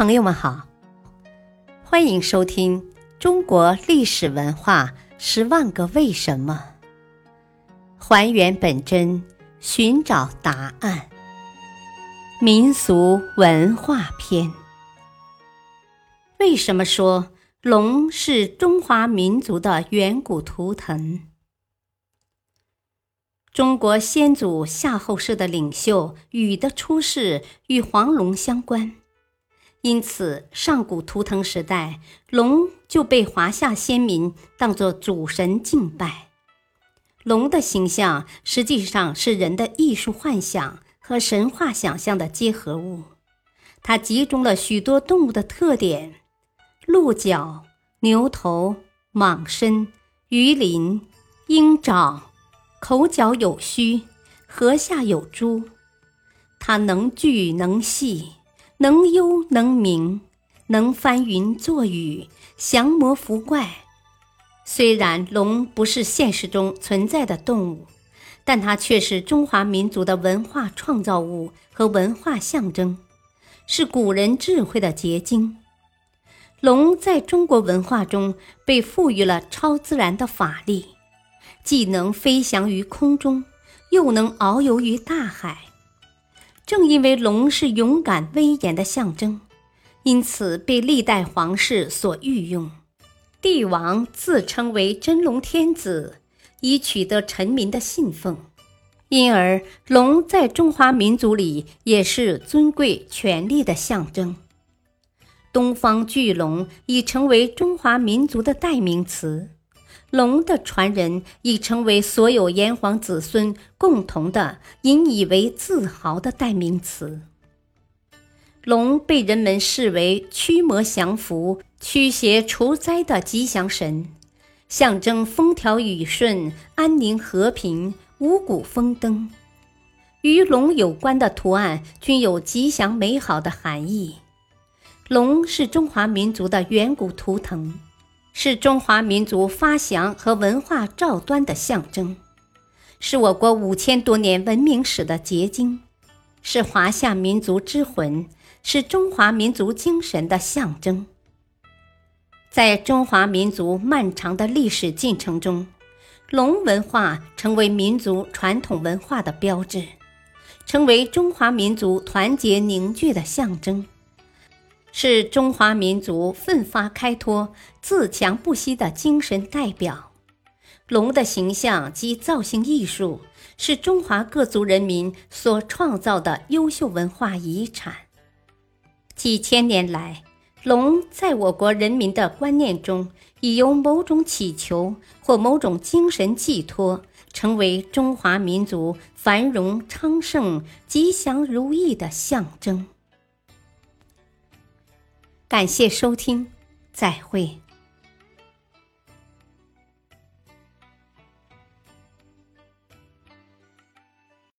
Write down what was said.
朋友们好，欢迎收听《中国历史文化十万个为什么》，还原本真，寻找答案。民俗文化篇：为什么说龙是中华民族的远古图腾？中国先祖夏后氏的领袖禹的出世与黄龙相关。因此，上古图腾时代，龙就被华夏先民当作主神敬拜。龙的形象实际上是人的艺术幻想和神话想象的结合物，它集中了许多动物的特点：鹿角、牛头、蟒身、鱼鳞、鹰爪、口角有须、颌下有珠。它能聚能细。能幽能明，能翻云作雨，降魔伏怪。虽然龙不是现实中存在的动物，但它却是中华民族的文化创造物和文化象征，是古人智慧的结晶。龙在中国文化中被赋予了超自然的法力，既能飞翔于空中，又能遨游于大海。正因为龙是勇敢威严的象征，因此被历代皇室所御用。帝王自称为真龙天子，以取得臣民的信奉。因而，龙在中华民族里也是尊贵权力的象征。东方巨龙已成为中华民族的代名词。龙的传人已成为所有炎黄子孙共同的、引以为自豪的代名词。龙被人们视为驱魔降福、驱邪除灾的吉祥神，象征风调雨顺、安宁和平、五谷丰登。与龙有关的图案均有吉祥美好的含义。龙是中华民族的远古图腾。是中华民族发祥和文化兆端的象征，是我国五千多年文明史的结晶，是华夏民族之魂，是中华民族精神的象征。在中华民族漫长的历史进程中，龙文化成为民族传统文化的标志，成为中华民族团结凝聚的象征。是中华民族奋发开脱、自强不息的精神代表。龙的形象及造型艺术是中华各族人民所创造的优秀文化遗产。几千年来，龙在我国人民的观念中，已由某种祈求或某种精神寄托，成为中华民族繁荣昌盛、吉祥如意的象征。感谢收听，再会。